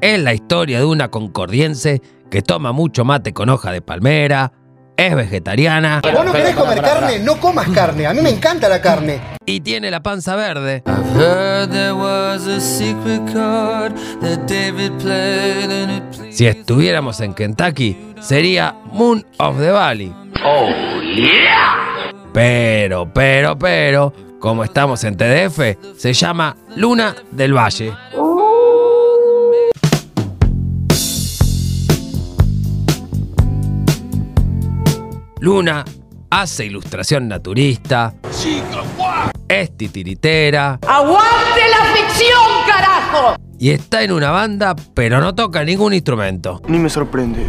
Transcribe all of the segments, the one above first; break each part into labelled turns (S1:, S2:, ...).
S1: es la historia de una concordiense que toma mucho mate con hoja de palmera, es vegetariana
S2: ¿Vos no querés comer carne? No comas carne. A mí me encanta la carne.
S1: y tiene la panza verde. Si estuviéramos en Kentucky, sería Moon of the Valley. Pero, pero, pero, como estamos en TDF, se llama Luna del Valle. Luna hace ilustración naturista, es titiritera
S3: ¡Aguante la ficción, carajo!
S1: y está en una banda, pero no toca ningún instrumento.
S2: Ni me sorprende.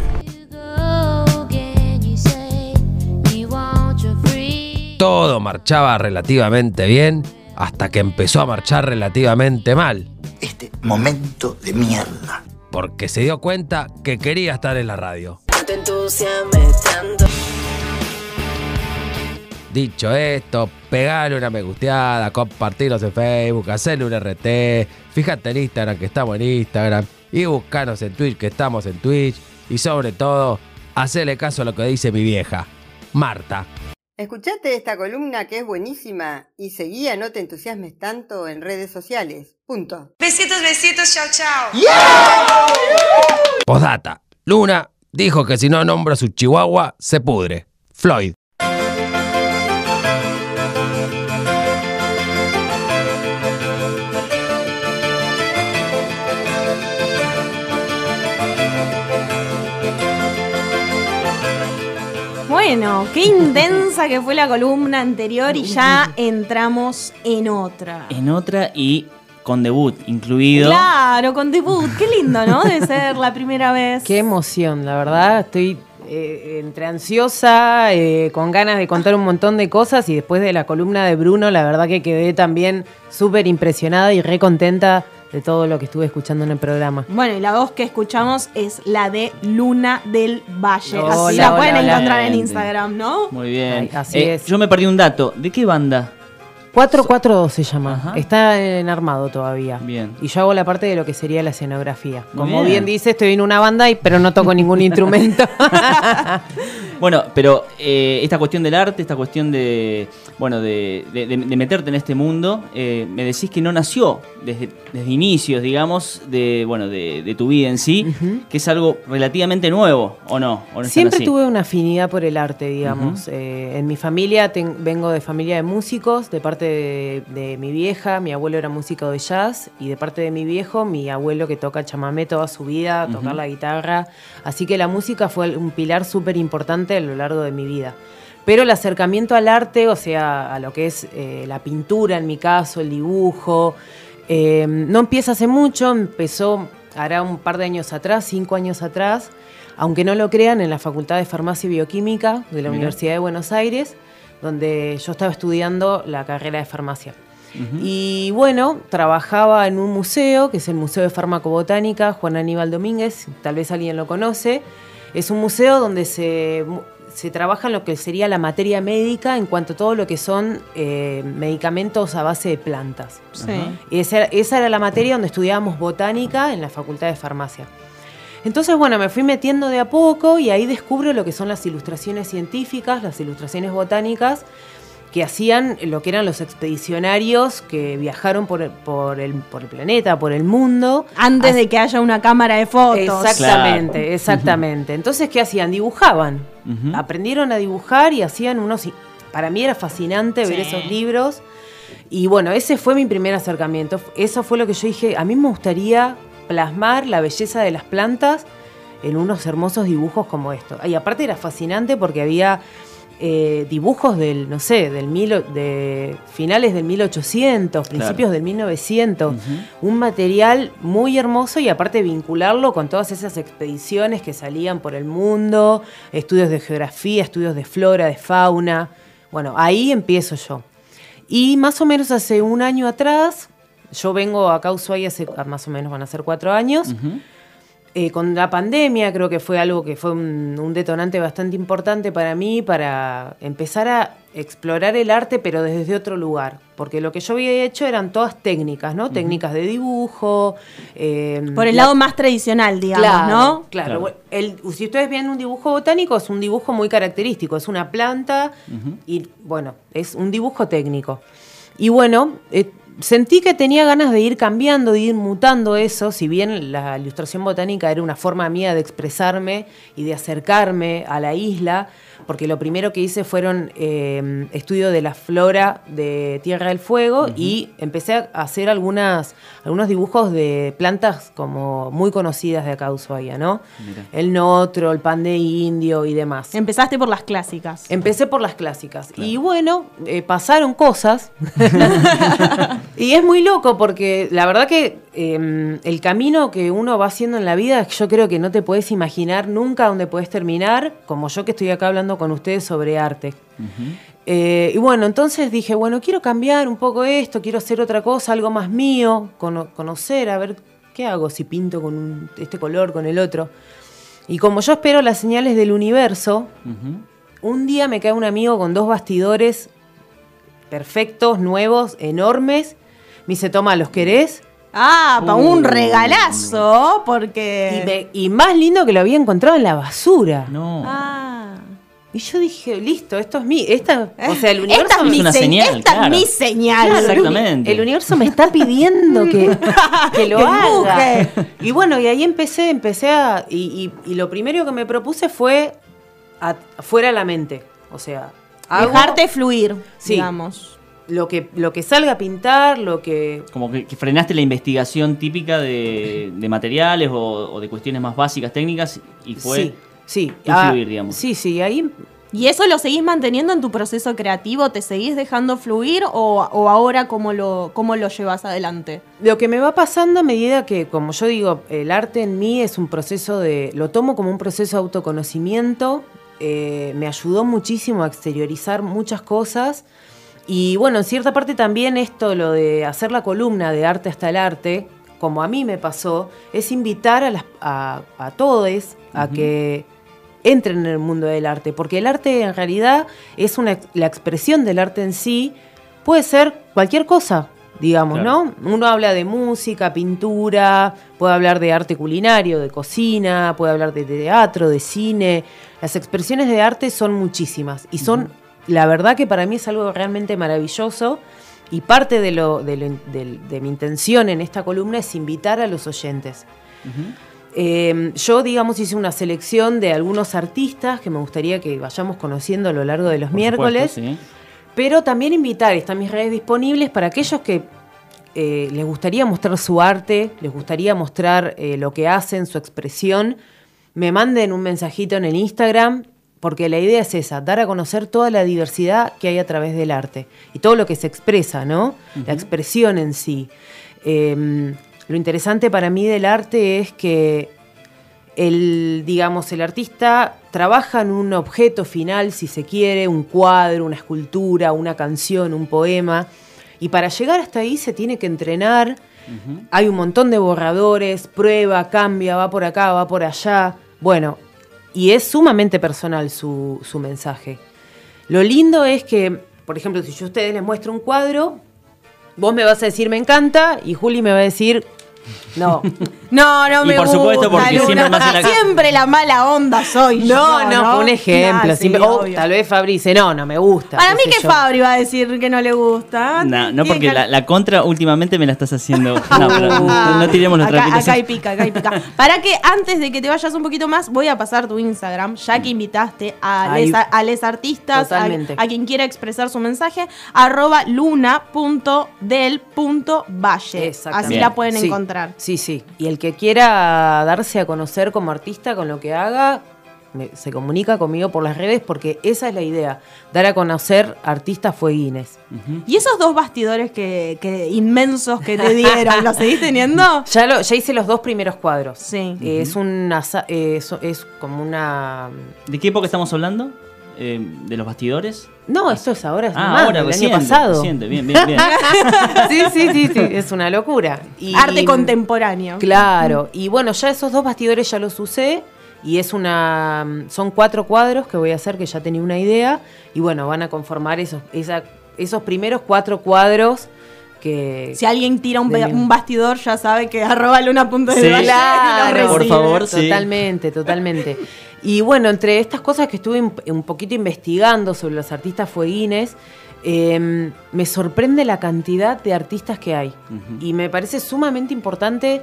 S1: Todo marchaba relativamente bien hasta que empezó a marchar relativamente mal,
S4: Este momento de mierda.
S1: porque se dio cuenta que quería estar en la radio.
S3: te entusiasmes tanto.
S1: Dicho esto, pegale una me gusteada, compartirnos en Facebook, hacerle un RT, fíjate en Instagram que estamos en Instagram y buscanos en Twitch que estamos en Twitch y sobre todo, hacerle caso a lo que dice mi vieja, Marta.
S5: Escuchate esta columna que es buenísima y seguía No te entusiasmes tanto en redes sociales. Punto.
S6: Besitos, besitos, chao, chao.
S1: Postdata, Luna dijo que si no nombra a su chihuahua, se pudre. Floyd.
S7: Bueno, qué intensa que fue la columna anterior y ya entramos en otra.
S8: En otra y con debut incluido.
S7: Claro, con debut. Qué lindo, ¿no? De ser la primera vez.
S9: Qué emoción, la verdad. Estoy eh, entre ansiosa, eh, con ganas de contar un montón de cosas y después de la columna de Bruno, la verdad que quedé también súper impresionada y re contenta de todo lo que estuve escuchando en el programa.
S7: Bueno, y la voz que escuchamos es la de Luna del Valle.
S9: Hola,
S7: Así la
S9: hola,
S7: pueden
S9: hola.
S7: encontrar en. Instagram, ¿no?
S8: Muy bien.
S9: Ay, así
S8: Eh,
S9: es.
S8: Yo me perdí un dato. ¿De qué banda?
S9: 442 se llama.
S8: Ajá.
S9: Está en armado todavía.
S8: Bien.
S9: Y yo hago la parte de lo que sería la escenografía. Como
S8: bien.
S9: bien. dice, estoy en una banda, y, pero no toco ningún instrumento.
S8: Bueno, pero eh, esta cuestión del arte, esta cuestión de, bueno, de, de- de- de meterte en este mundo, eh, me decís que no nació desde, desde inicios, digamos, de, bueno, de, de tu vida en sí, que es algo relativamente nuevo, ¿o no? ¿O no es tan
S9: Siempre
S8: así?
S9: tuve una afinidad por el arte, digamos. Eh, en mi familia ten- vengo de familia de músicos, de parte de, de mi vieja, mi abuelo era músico de jazz, y de parte de mi viejo, mi abuelo que toca chamamé toda su vida, tocar la guitarra. Así que la música fue un pilar súper importante a lo largo de mi vida. Pero el acercamiento al arte, o sea, a lo que es eh, la pintura en mi caso, el dibujo, eh, no empieza hace mucho, empezó hará un par de años atrás, cinco años atrás, aunque no lo crean, en la Facultad de Farmacia y Bioquímica de la. Universidad de Buenos Aires, donde yo estaba estudiando la carrera de farmacia. Y bueno, trabajaba en un museo, que es el Museo de Farmacobotánica, Juan Aníbal Domínguez, tal vez alguien lo conoce. Es un museo donde se, se trabaja en lo que sería la materia médica en cuanto a todo lo que son eh, medicamentos a base de plantas.
S7: Sí.
S9: Y esa, esa era la materia donde estudiábamos botánica en la Facultad de Farmacia. Entonces, bueno, me fui metiendo de a poco y ahí descubro lo que son las ilustraciones científicas, las ilustraciones botánicas, que hacían lo que eran los expedicionarios que viajaron por el, por el, por el planeta, por el mundo.
S7: Antes de que haya una cámara de fotos.
S9: Exactamente,
S8: Claro.
S9: exactamente. Entonces, ¿qué hacían? Dibujaban. Aprendieron a dibujar y hacían unos... Para mí era fascinante ver esos libros. Y bueno, ese fue mi primer acercamiento. Eso fue lo que yo dije, a mí me gustaría plasmar la belleza de las plantas en unos hermosos dibujos como estos. Y aparte era fascinante porque había eh, dibujos del, no sé, del mil, de finales del 1800, principios del 1900. Un material muy hermoso y aparte vincularlo con todas esas expediciones que salían por el mundo, estudios de geografía, estudios de flora, de fauna. Bueno, ahí empiezo yo. Y más o menos hace un año atrás, yo vengo acá a Ushuaia hace ah, más o menos van a ser cuatro años. Eh, con la pandemia creo que fue algo que fue un, un detonante bastante importante para mí para empezar a explorar el arte pero desde otro lugar. Porque lo que yo había hecho eran todas técnicas, ¿no? Técnicas de dibujo. eh,
S7: Por el
S9: la-
S7: lado más tradicional, digamos,
S9: claro,
S7: ¿no?
S9: Claro.
S8: Claro.
S9: El- si ustedes ven un dibujo botánico, es un dibujo muy característico. Es una planta y, bueno, es un dibujo técnico. Y bueno, eh, sentí que tenía ganas de ir cambiando, de ir mutando eso, si bien la ilustración botánica era una forma mía de expresarme y de acercarme a la isla, porque lo primero que hice fueron eh, estudio de la flora de Tierra del Fuego y empecé a hacer algunas, algunos dibujos de plantas como muy conocidas de acá de Ushuaia, ¿no?
S8: Mira.
S9: El notro, el pan de indio y demás.
S7: Empezaste por las clásicas.
S9: Empecé por las clásicas. Y bueno, eh, pasaron cosas. y es muy loco porque la verdad que eh, el camino que uno va haciendo en la vida, yo creo que no te puedes imaginar nunca dónde puedes terminar, como yo que estoy acá hablando con ustedes sobre arte. Eh, y bueno, entonces dije, bueno, quiero cambiar un poco esto, quiero hacer otra cosa, algo más mío, cono- conocer, a ver qué hago, si pinto con un- este color, con el otro. Y como yo espero las señales del universo, un día me cae un amigo con dos bastidores perfectos, nuevos, enormes. Me dice, toma, ¿los querés?
S7: Ah, pa' un
S8: Uh.
S7: regalazo, porque...
S9: Y, me- y más lindo que lo había encontrado en la basura.
S8: No.
S7: Ah.
S9: Y yo dije, listo, esto es mi. Esta, o sea, el universo.
S7: Esta es
S9: me-
S7: mi
S8: una
S7: se-
S8: señal,
S7: esta
S8: claro.
S7: es mi señal.
S9: Claro,
S8: Exactamente.
S9: El, universo me está pidiendo que, que lo
S7: Que
S9: haga. Y bueno, y ahí empecé, empecé a. Y, y- y lo primero que me propuse fue a- fuera la mente. O sea, hago
S7: Dejarte fluir,
S9: Sí.
S7: digamos.
S9: Lo que, lo que salga a pintar, lo que.
S8: Como que, que frenaste la investigación típica de, de materiales o, o de cuestiones más básicas, técnicas, y fue
S9: sí, sí.
S8: tu
S9: ah,
S8: fluir, digamos.
S9: Sí, sí, ahí
S7: ¿Y eso lo seguís manteniendo en tu proceso creativo? ¿Te seguís dejando fluir o, o ahora cómo lo, cómo lo llevas adelante?
S9: Lo que me va pasando a medida que, como yo digo, el arte en mí es un proceso de. Lo tomo como un proceso de autoconocimiento. eh, me ayudó muchísimo a exteriorizar muchas cosas. Y bueno, en cierta parte también esto, lo de hacer la columna de arte hasta el arte, como a mí me pasó, es invitar a, las, a, a todos a que entren en el mundo del arte. Porque el arte en realidad es una, la expresión del arte en sí, puede ser cualquier cosa digamos,
S8: Claro.
S9: ¿no? Uno habla de música, pintura, puede hablar de arte culinario, de cocina, puede hablar de teatro, de cine. Las expresiones de arte son muchísimas y son, la verdad que para mí es algo realmente maravilloso y parte de, lo, de, lo- del- de mi intención en esta columna es invitar a los oyentes. Eh, yo, digamos, hice una selección de algunos artistas que me gustaría que vayamos conociendo a lo largo de los
S8: Por
S9: miércoles.
S8: supuesto, sí.
S9: Pero también invitar, están mis redes disponibles para aquellos que eh, les gustaría mostrar su arte, les gustaría mostrar eh, lo que hacen, su expresión, me manden un mensajito en el Instagram, porque la idea es esa, dar a conocer toda la diversidad que hay a través del arte y todo lo que se expresa, ¿no? La expresión en sí. Eh, lo interesante para mí del arte es que el, digamos, el artista trabaja en un objeto final, si se quiere, un cuadro, una escultura, una canción, un poema, y para llegar hasta ahí se tiene que entrenar. Hay un montón de borradores, prueba, cambia, va por acá, va por allá. Bueno, y es sumamente personal su, su mensaje. Lo lindo es que, por ejemplo, si yo a ustedes les muestro un cuadro, vos me vas a decir me encanta y Juli me va a decir no.
S7: No, no
S8: Y
S7: me
S8: por
S7: gusta,
S8: supuesto, porque
S7: Luna.
S8: siempre me hace la-
S7: Siempre la mala onda soy yo.
S9: No, no, un ejemplo. Siempre-
S7: obvio.
S9: tal vez Fabri dice, no, no me gusta.
S7: Para mí que
S9: yo.
S7: Fabri va a decir que no le gusta.
S8: No, no porque
S7: que-
S8: la, la contra últimamente me la estás haciendo. No, pero no, no tiremos nuestra
S7: acá, acá hay pica, acá hay pica. Para que antes de que te vayas un poquito más, voy a pasar tu Instagram, ya que invitaste a les, a les artistas, a, quien quiera expresar su mensaje, arroba luna.del.valle. Así la pueden
S9: Sí,
S7: encontrar.
S9: Sí, sí. Y el que quiera darse a conocer como artista con lo que haga, me- se comunica conmigo por las redes porque esa es la idea, dar a conocer artistas fueguines.
S7: Y esos dos bastidores que, que inmensos que te dieron, ¿los seguís teniendo?
S9: Ya, lo, ya hice los dos primeros cuadros.
S7: Sí.
S9: Es una sa- eh, es, es como una
S8: ¿De qué época estamos hablando? Eh, de los bastidores?
S9: No, esto es ahora, es
S8: Ah,
S9: nomás,
S8: ahora,
S9: del
S8: reciente,
S9: año pasado.
S8: reciente, bien, bien, bien.
S9: sí, sí, sí, sí, es una locura. Y-
S7: Arte contemporáneo.
S9: Claro, y bueno, ya esos dos bastidores ya los usé y es una son cuatro cuadros que voy a hacer que ya tenía una idea y bueno, van a conformar esos esa- esos primeros cuatro cuadros que
S7: Si alguien tira un,
S9: De
S7: bastidor, ya sabe que arroba luna punto de
S8: Sí.
S7: lo
S9: Claro,
S8: Por favor, sí.
S9: Totalmente, totalmente. Y bueno, entre estas cosas que estuve un- poquito investigando sobre los artistas fueguines, eh, me sorprende la cantidad de artistas que hay. Y me parece sumamente importante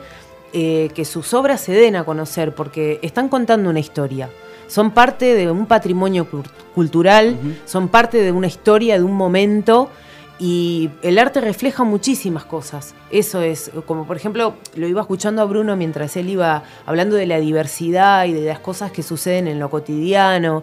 S9: eh, que sus obras se den a conocer, porque están contando una historia. Son parte de un patrimonio cul- cultural, son parte de una historia, de un momento. Y el arte refleja muchísimas cosas. Eso es, como por ejemplo, lo iba escuchando a Bruno mientras él iba hablando de la diversidad y de las cosas que suceden en lo cotidiano,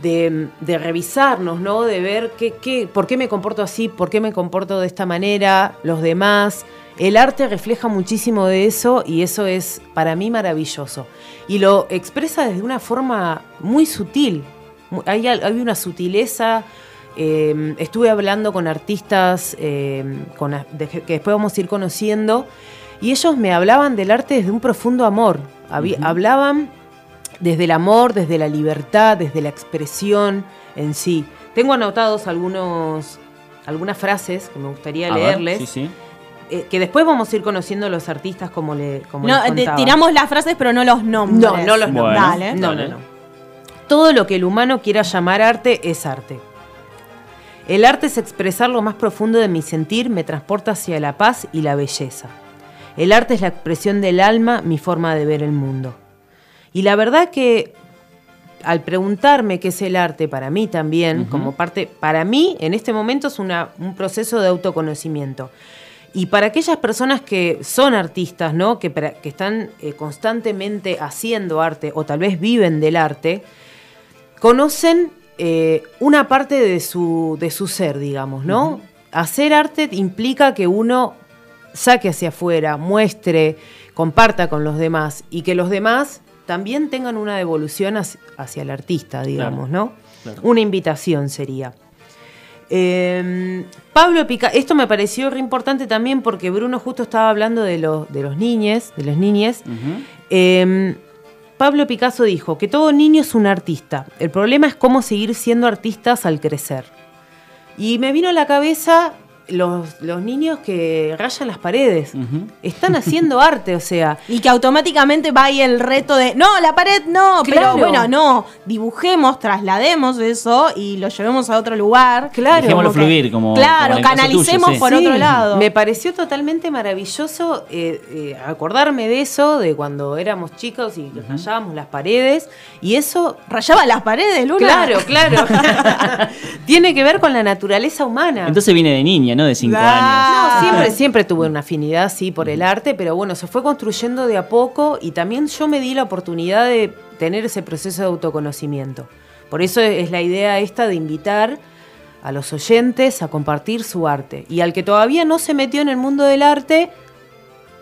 S9: de, revisarnos, ¿no? De ver qué, qué, por qué me comporto así, por qué me comporto de esta manera, los demás. El arte refleja muchísimo de eso y eso es para mí maravilloso. Y lo expresa desde una forma muy sutil. Hay, hay una sutileza. Eh, estuve hablando con artistas eh, con a- de- que después vamos a ir conociendo y ellos me hablaban del arte desde un profundo amor. Habí- Hablaban desde el amor, desde la libertad, desde la expresión en sí. Tengo anotados algunos, algunas frases que me gustaría
S8: A ver,
S9: leerles.
S8: sí, sí.
S9: eh, que después vamos a ir conociendo los artistas como le como
S7: No,
S9: les
S7: te-
S9: contaba.
S7: tiramos las frases, pero no los nombres.
S9: No, no los
S8: Bueno,
S9: nombres.
S7: Dale.
S9: No, no, no. Todo lo que el humano quiera llamar arte es arte. El arte es expresar lo más profundo de mi sentir, me transporta hacia la paz y la belleza. El arte es la expresión del alma, mi forma de ver el mundo. Y la verdad que al preguntarme qué es el arte para mí también, como parte, para mí en este momento es una- un proceso de autoconocimiento. Y para aquellas personas que son artistas, ¿no? que, que están eh, constantemente haciendo arte o tal vez viven del arte, conocen eh, una parte de su, de su ser, digamos, ¿no? Hacer arte implica que uno saque hacia afuera, muestre, comparta con los demás y que los demás también tengan una devolución hacia, el artista, digamos, ¿no?
S8: claro.
S9: Una invitación sería. Eh, Pablo Picasso, esto me pareció re importante también porque Bruno justo estaba hablando de, los de los niñes, de los niñes. Eh, Pablo Picasso dijo que todo niño es un artista. El problema es cómo seguir siendo artistas al crecer. Y me vino a la cabeza los, los niños que rayan las paredes. Están haciendo arte, o sea.
S7: Y que automáticamente va ahí el reto de, no, la pared no,
S9: Claro.
S7: pero bueno, no, dibujemos, traslademos eso y lo llevemos a otro lugar.
S9: Claro.
S8: Dejémoslo fluir, como-
S7: Claro,
S8: como
S7: canalicemos
S8: tuyo, sí.
S7: por
S9: Sí,
S7: otro lado.
S9: Me pareció totalmente maravilloso eh, eh, acordarme de eso, de cuando éramos chicos y rayábamos las paredes. Y eso
S7: Rayaba las paredes, Luna.
S9: Claro, claro. Tiene que ver con la naturaleza humana.
S8: Entonces viene de niña, ¿no? De cinco años.
S9: No, siempre, siempre tuve una afinidad, sí, por el arte, pero bueno, se fue construyendo de a poco y también yo me di la oportunidad de tener ese proceso de autoconocimiento. Por eso es la idea esta de invitar a los oyentes a compartir su arte. Y al que todavía no se metió en el mundo del arte,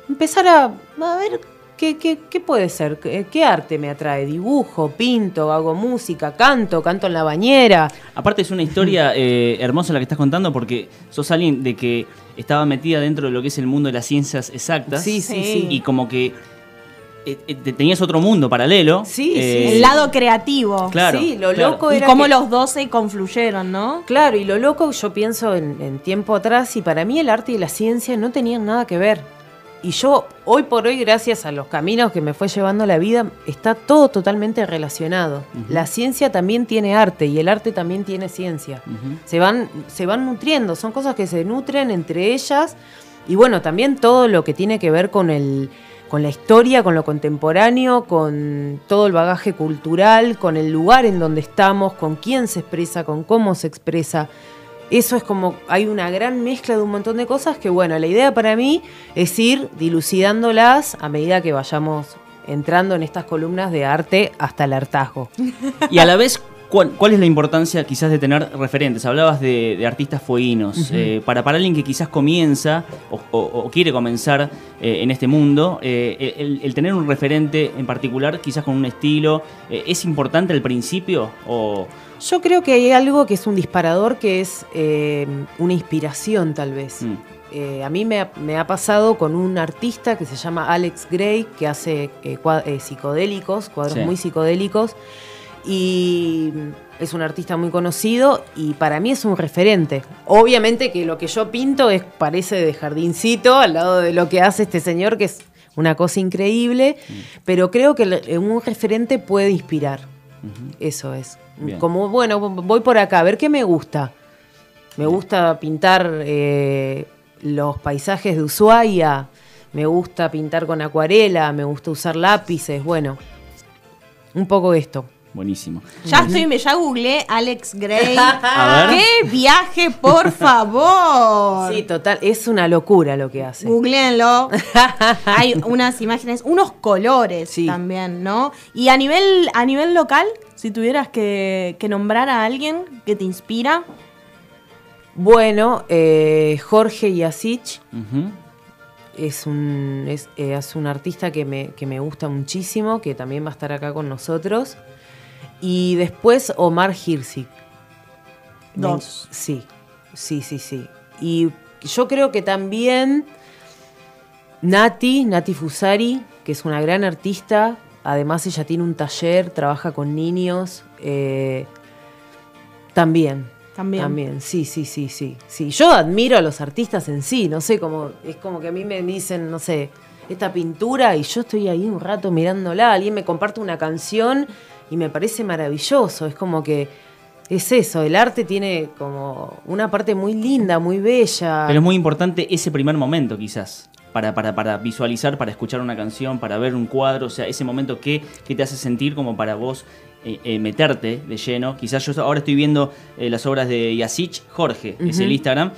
S9: empezar a, a ver qué, qué- qué puede ser, qué, qué arte me atrae. Dibujo, pinto, hago música, canto, canto en la bañera.
S8: Aparte es una historia eh, hermosa la que estás contando porque sos alguien de que estaba metida dentro de lo que es el mundo de las ciencias exactas.
S9: Sí, sí,
S7: Sí.
S8: Y como que eh, eh, te- tenías otro mundo paralelo.
S9: Sí,
S8: Eh,
S9: sí.
S7: El lado creativo.
S8: Claro.
S9: Sí, lo
S8: claro.
S9: loco
S7: Y
S9: era
S7: cómo
S9: que-
S7: los dos se confluyeron, ¿no?
S9: Claro, y lo loco yo pienso en, en tiempo atrás y para mí el arte y la ciencia no tenían nada que ver. Y yo hoy por hoy, gracias a los caminos que me fue llevando la vida, está todo totalmente relacionado. La ciencia también tiene arte y el arte también tiene ciencia. Se van, se van nutriendo, son cosas que se nutren entre ellas. Y bueno, también todo lo que tiene que ver con el, con la historia, con lo contemporáneo, con todo el bagaje cultural, con el lugar en donde estamos, con quién se expresa, con cómo se expresa. Eso es como, hay una gran mezcla de un montón de cosas que, bueno, la idea para mí es ir dilucidándolas a medida que vayamos entrando en estas columnas de arte hasta el hartazgo.
S8: Y a la vez, ¿cuál, cuál es la importancia quizás de tener referentes? Hablabas de, de artistas fueguinos. Eh, para, para alguien que quizás comienza o, o- o quiere comenzar eh, en este mundo, eh, el, el tener un referente en particular, quizás con un estilo, ¿es importante al principio o,
S9: Yo creo que hay algo que es un disparador, que es eh, una inspiración tal vez.
S8: Mm.
S9: Eh, a mí me ha, me ha pasado con un artista que se llama Alex Gray, que hace eh, eh, psicodélicos, cuadros
S8: Sí.
S9: muy psicodélicos. Y es un artista muy conocido y para mí es un referente. Obviamente que lo que yo pinto es, parece de jardincito al lado de lo que hace este señor, que es una cosa increíble, pero creo que un referente puede inspirar. Eso es.
S8: Bien.
S9: Como, bueno, voy por acá, a ver qué me gusta. Me gusta pintar eh, los paisajes de Ushuaia, me gusta pintar con acuarela, me gusta usar lápices, bueno, un poco esto.
S8: Buenísimo.
S7: Ya estoy, me ya googleé Alex Gray.
S8: A ver.
S7: ¡Qué viaje, por favor!
S9: Sí, total, es una locura lo que hace.
S7: Googleenlo. Hay unas imágenes, unos colores
S9: Sí.
S7: también, ¿no? Y a nivel, a nivel local, si tuvieras que, que nombrar a alguien que te inspira,
S9: Bueno, eh, Jorge Yasich es un, es, eh, es un artista que me, que me gusta muchísimo, que también va a estar acá con nosotros. Y después Omar Hirsig. Me-
S7: Dos.
S9: Sí, sí, sí, sí. Y yo creo que también Nati, Nati Fusari, que es una gran artista. Además ella tiene un taller, trabaja con niños. eh, también.
S7: También.
S9: También, sí, sí, sí, sí. Sí, yo admiro a los artistas en sí, no sé, como es como que a mí me dicen, no sé, esta pintura y yo estoy ahí un rato mirándola, alguien me comparte una canción y me parece maravilloso, es como que es eso, el arte tiene como una parte muy linda, muy bella.
S8: Pero es muy importante ese primer momento, quizás. Para, para, para visualizar, para escuchar una canción, para ver un cuadro, o sea, ese momento que, que te hace sentir como para vos eh, eh, meterte de lleno. Quizás yo ahora estoy viendo eh, las obras de Yasich Jorge, es
S9: Ujú.
S8: el Instagram,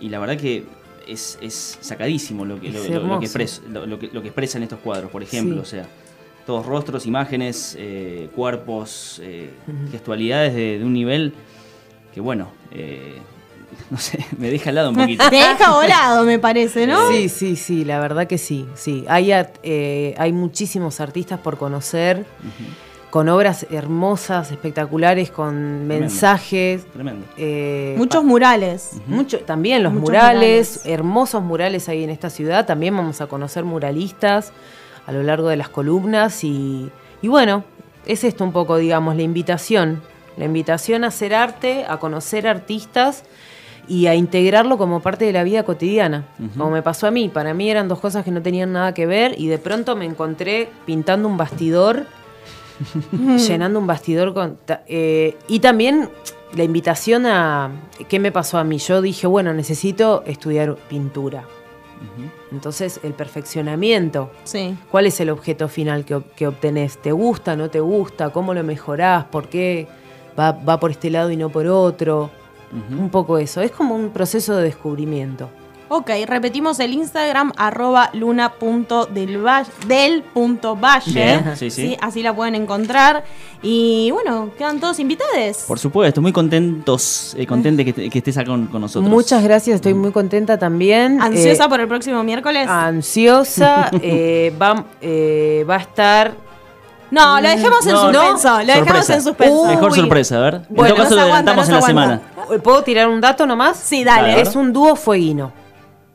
S8: y la verdad que es, es sacadísimo lo que, lo,
S9: Es
S8: lo- que, expres- lo- que expresan estos cuadros, por ejemplo.
S9: Sí.
S8: O sea, todos rostros, imágenes, eh, cuerpos, eh, gestualidades de, de un nivel que, bueno, eh, no sé, me deja al lado un poquito.
S7: te deja volado, me parece, ¿no?
S9: Sí, sí, sí, la verdad que sí, sí. Hay, at- eh, hay muchísimos artistas por conocer, con obras hermosas, espectaculares, con mensajes.
S8: Tremendo.
S9: eh,
S7: Muchos murales.
S9: Mucho, también los
S7: Muchos
S9: murales,
S7: murales.
S9: hermosos murales ahí en esta ciudad. También vamos a conocer muralistas a lo largo de las columnas. Y, y bueno, es esto un poco, digamos, la invitación. La invitación a hacer arte, a conocer artistas y a integrarlo como parte de la vida cotidiana. Como me pasó a mí. Para mí eran dos cosas que no tenían nada que ver y de pronto me encontré pintando un bastidor llenando un bastidor con... eh, y también la invitación a... ¿Qué me pasó a mí? Yo dije, bueno, necesito estudiar pintura. Entonces, el perfeccionamiento.
S7: Sí.
S9: ¿Cuál es el objeto final que, que obtenés? ¿Te gusta, no te gusta? ¿Cómo lo mejorás? ¿Por qué va, va por este lado y no por otro? Un poco eso. Es como un proceso de descubrimiento.
S7: Ok, repetimos el Instagram, arroba luna.del.valle.
S8: Bien, sí, sí.
S7: Así la pueden encontrar. Y bueno, quedan todos invitados.
S8: Por supuesto, muy contentos, eh, contentes que, estés acá con, con nosotros.
S9: Muchas gracias, estoy muy contenta también.
S7: ¿Ansiosa
S9: Eh,
S7: por el próximo miércoles?
S9: Ansiosa. eh, va, eh, va a estar
S7: no, lo dejemos en
S9: No,
S7: suspenso.
S9: no.
S7: Lo dejamos
S8: Sorpresa.
S7: en suspenso.
S9: Uy.
S8: Mejor sorpresa, a ver.
S9: Bueno,
S8: en todo caso, lo
S7: aguanta,
S8: adelantamos en la
S7: se
S8: semana.
S9: ¿Puedo tirar un dato nomás?
S7: Sí, dale.
S9: Es un dúo fueguino.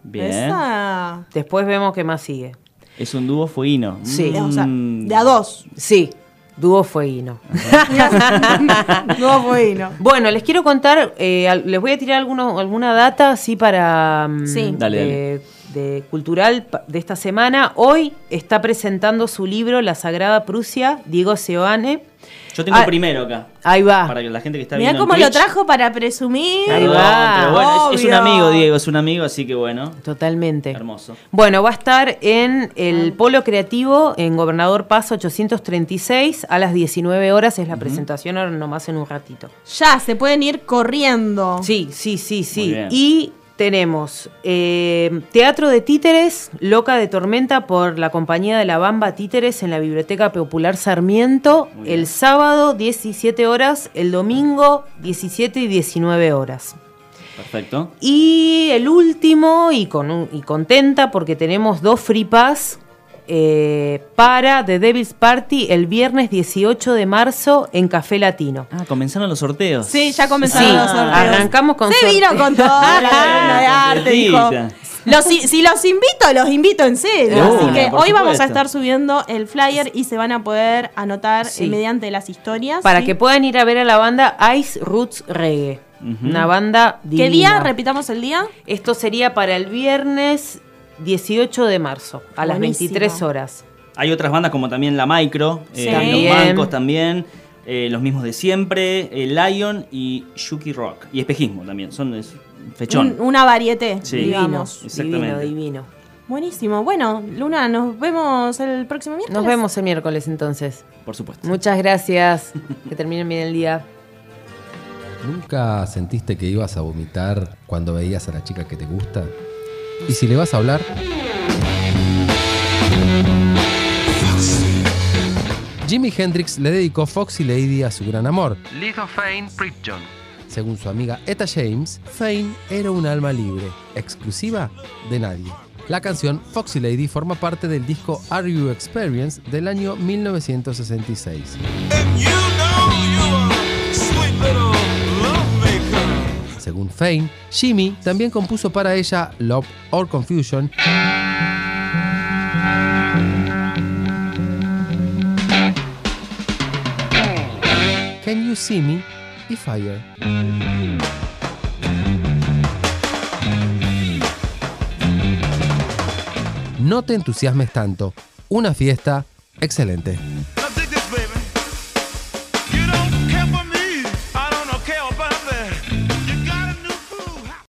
S8: Bien.
S7: Esa.
S9: Después vemos qué más sigue.
S8: Es un dúo fueguino.
S9: Sí.
S7: O sea,
S8: Mm.
S7: de a dos.
S9: Sí, dúo fueguino.
S7: No bueno.
S9: Bueno, les quiero contar, eh, les voy a tirar alguno, alguna data así para mm,
S7: Sí.
S8: Dale,
S9: de, de cultural de esta semana. Hoy está presentando su libro La Sagrada Prusia, Diego Seoane.
S8: Yo tengo
S9: Ah,
S8: primero acá.
S9: Ahí va.
S8: Para que la gente que está
S7: Mirá
S8: viendo. en
S7: cómo lo trajo para presumir.
S9: Ahí
S8: Perdón,
S9: va.
S8: pero bueno, es- es, un amigo, Diego, es un amigo, así que bueno.
S9: Totalmente.
S8: Hermoso.
S9: Bueno, va a estar en el
S7: Ah.
S9: Polo Creativo en Gobernador Paz 836 a las 19 horas. Es la presentación ahora nomás en un ratito.
S7: Ya, se pueden ir corriendo.
S9: Sí, sí, sí, sí.
S8: Muy bien.
S9: Y tenemos eh, Teatro de Títeres, Loca de Tormenta por la compañía de la Bamba Títeres en la Biblioteca Popular Sarmiento, el sábado 17 horas, el domingo 17 y 19 horas.
S8: Perfecto.
S9: Y el último, y, con un- y contenta porque tenemos dos free pass eh, para The Devil's Party el viernes 18 de marzo en Café Latino.
S8: Ah, comenzaron los sorteos.
S7: Sí, ya comenzaron
S9: Sí,
S7: los sorteos.
S9: arrancamos con
S7: Se vino con toda la de arte, dijo. Los, si, si los invito, los invito en serio. Así que hoy vamos a estar subiendo el flyer y se van a poder anotar
S9: Sí.
S7: mediante las historias.
S9: Para
S7: ¿sí?
S9: que puedan ir a ver a la banda Ice Roots Reggae. Una banda divina.
S7: ¿Qué día? Repitamos el día.
S9: Esto sería para el viernes 18 de marzo, a las
S7: Buenísimo.
S9: 23 horas.
S8: Hay otras bandas como también La Micro,
S7: Sí.
S8: eh. Los Bancos también, eh, los mismos de siempre, eh, Lion y Shuki Rock. Y Espejismo también, son es fechón.
S7: Un- una varieté,
S8: Sí.
S7: digamos.
S9: Divino, divino.
S7: Buenísimo. Bueno, Luna, nos vemos el próximo miércoles.
S9: Nos vemos el miércoles entonces.
S8: Por supuesto.
S9: Muchas gracias. que terminen bien el día.
S1: ¿Nunca sentiste que ibas a vomitar cuando veías a la chica que te gusta? ¿Y si le vas a hablar? Jimi Hendrix le dedicó Foxy Lady a su gran amor, Lizzo Fane Pritchon. Según su amiga Etta James, Fane era un alma libre, exclusiva de nadie. La canción Foxy Lady forma parte del disco Are You Experience del año 1966. Según Fane, Jimmy también compuso para ella Love or Confusion. Can You See Me y Fire. No te entusiasmes tanto. Una fiesta excelente.